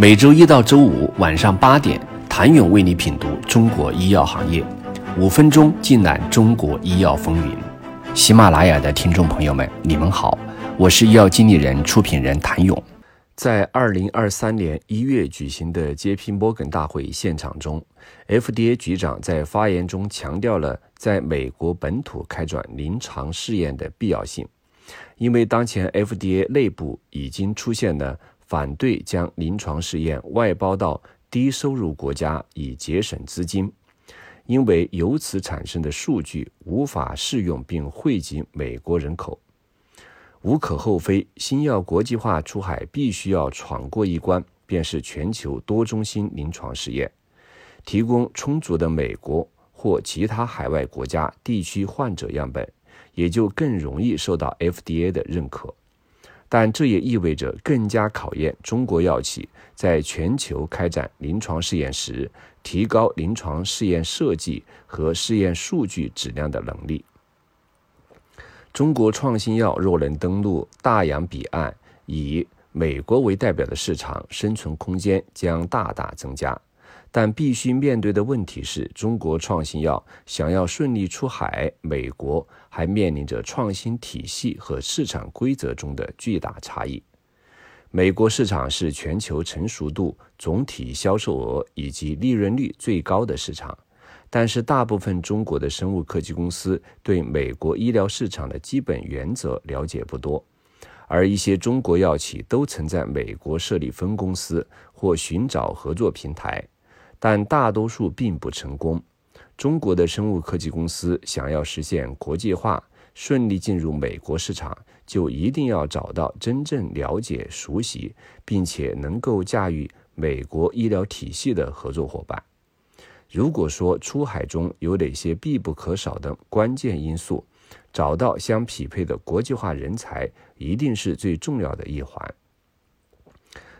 每周一到周五晚上八点，谭勇为你品读中国医药行业，五分钟尽览中国医药风云。喜马拉雅的听众朋友们，你们好，我是医药经理人、出品人谭勇。在二零二三年一月举行的 J.P. Morgan 大会现场中，FDA 局长在发言中强调了在美国本土开展临床试验的必要性，因为当前 FDA 内部已经出现了。反对将临床试验外包到低收入国家以节省资金，因为由此产生的数据无法适用并惠及美国人口。无可厚非，新药国际化出海必须要闯过一关，便是全球多中心临床试验，提供充足的美国或其他海外国家地区患者样本，也就更容易受到 FDA 的认可。但这也意味着更加考验中国药企在全球开展临床试验时，提高临床试验设计和试验数据质量的能力。中国创新药若能登陆大洋彼岸，以美国为代表的市场，生存空间将大大增加。但必须面对的问题是中国创新药想要顺利出海，美国还面临着创新体系和市场规则中的巨大差异。美国市场是全球成熟度、总体销售额以及利润率最高的市场，但是大部分中国的生物科技公司对美国医疗市场的基本原则了解不多，而一些中国药企都曾在美国设立分公司或寻找合作平台。但大多数并不成功。中国的生物科技公司想要实现国际化，顺利进入美国市场，就一定要找到真正了解、熟悉，并且能够驾驭美国医疗体系的合作伙伴。如果说出海中有哪些必不可少的关键因素，找到相匹配的国际化人才，一定是最重要的一环。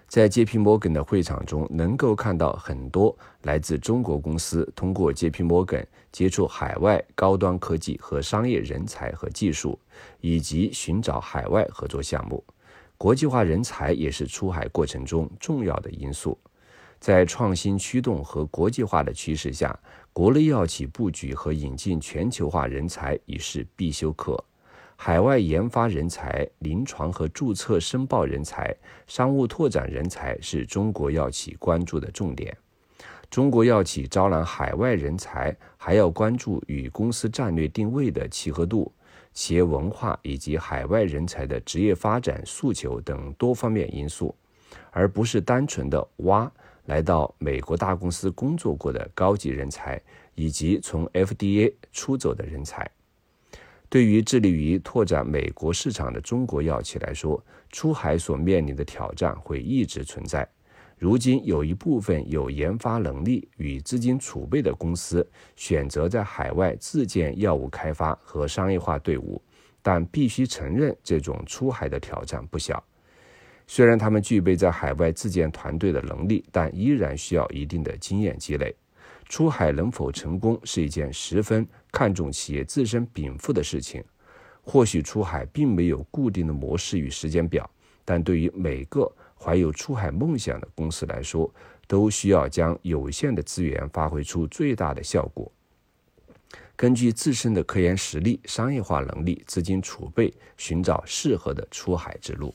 在 J.P. Morgan 的会场中，能够看到很多来自中国公司通过 J.P. Morgan 接触海外高端科技和商业人才和技术，以及寻找海外合作项目。国际化人才也是出海过程中重要的因素。在创新驱动和国际化的趋势下，国内药企布局和引进全球化人才已是必修课。海外研发人才、临床和注册申报人才、商务拓展人才是中国药企关注的重点。中国药企招揽海外人才，还要关注与公司战略定位的契合度、企业文化以及海外人才的职业发展诉求等多方面因素，而不是单纯的挖来到美国大公司工作过的高级人才以及从 FDA 出走的人才。对于致力于拓展美国市场的中国药企来说，出海所面临的挑战会一直存在。如今，有一部分有研发能力与资金储备的公司选择在海外自建药物开发和商业化队伍，但必须承认，这种出海的挑战不小。虽然他们具备在海外自建团队的能力，但依然需要一定的经验积累。出海能否成功是一件十分看重企业自身禀赋的事情。或许出海并没有固定的模式与时间表，但对于每个怀有出海梦想的公司来说，都需要将有限的资源发挥出最大的效果。根据自身的科研实力、商业化能力、资金储备，寻找适合的出海之路。